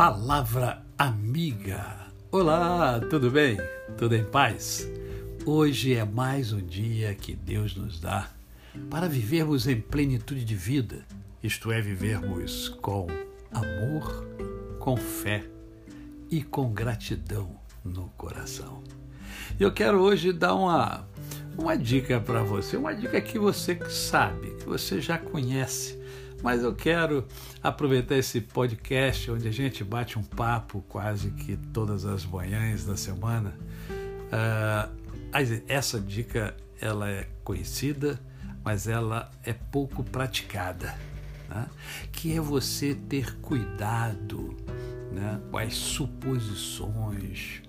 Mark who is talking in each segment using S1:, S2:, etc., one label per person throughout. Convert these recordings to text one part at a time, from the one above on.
S1: Palavra Amiga. Olá, tudo bem? Tudo em paz? Hoje é mais um dia que Deus nos dá para vivermos em plenitude de vida, isto é, vivermos com amor, com fé e com gratidão no coração. Eu quero hoje dar uma, uma dica para você, uma dica que você sabe, que você já conhece, mas eu quero aproveitar esse podcast onde a gente bate um papo quase que todas as manhãs da semana. Uh, essa dica ela é conhecida, mas ela é pouco praticada, né? que é você ter cuidado né? com as suposições,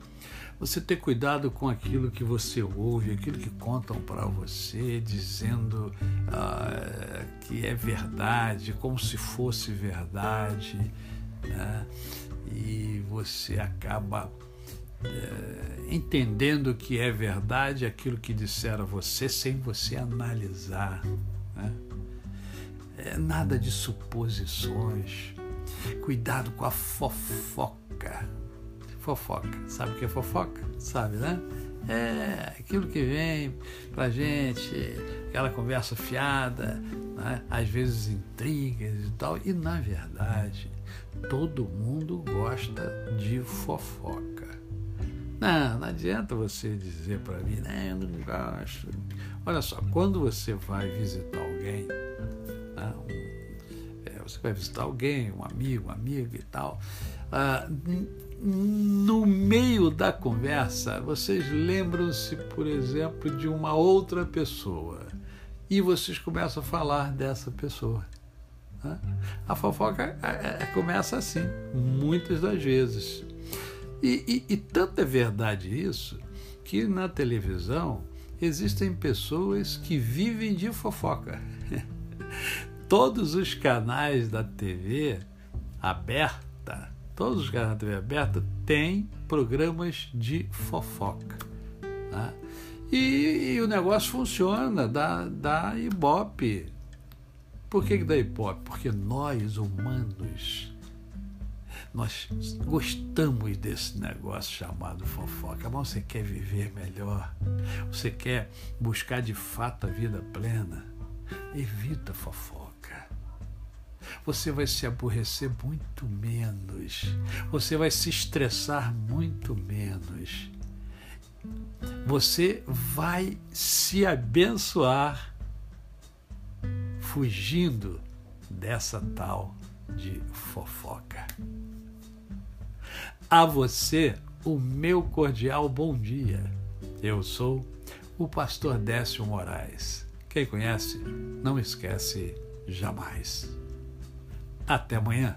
S1: você ter cuidado com aquilo que você ouve, aquilo que contam para você, dizendo ah, que é verdade, como se fosse verdade, né? e você acaba é, entendendo que é verdade aquilo que disseram a você sem você analisar. Né? É nada de suposições. Cuidado com a fofoca fofoca. Sabe o que é fofoca? Sabe, né? É aquilo que vem pra gente, aquela conversa fiada, né? às vezes intrigas e tal. E na verdade, todo mundo gosta de fofoca. Não, não adianta você dizer para mim, né, eu não gosto. Olha só, quando você vai visitar alguém, né, um, é, você vai visitar alguém, um amigo, uma amiga e tal, ah, no meio da conversa, vocês lembram-se, por exemplo, de uma outra pessoa e vocês começam a falar dessa pessoa. A fofoca é, é, começa assim, muitas das vezes. E, e, e tanto é verdade isso que na televisão existem pessoas que vivem de fofoca. Todos os canais da TV aberta todos os canais da TV aberta têm programas de fofoca. Tá? E, e, o negócio funciona, dá, dá ibope. Por que, que dá ibope? Porque nós, humanos, nós gostamos desse negócio chamado fofoca. Mas você quer viver melhor? Você quer buscar de fato a vida plena? Evita fofoca você vai se aborrecer muito menos, você vai se estressar muito menos. Você vai se abençoar fugindo dessa tal de fofoca. A você, o meu cordial bom dia. Eu sou o pastor Décio Moraes. Quem conhece, não esquece jamais. Até amanhã.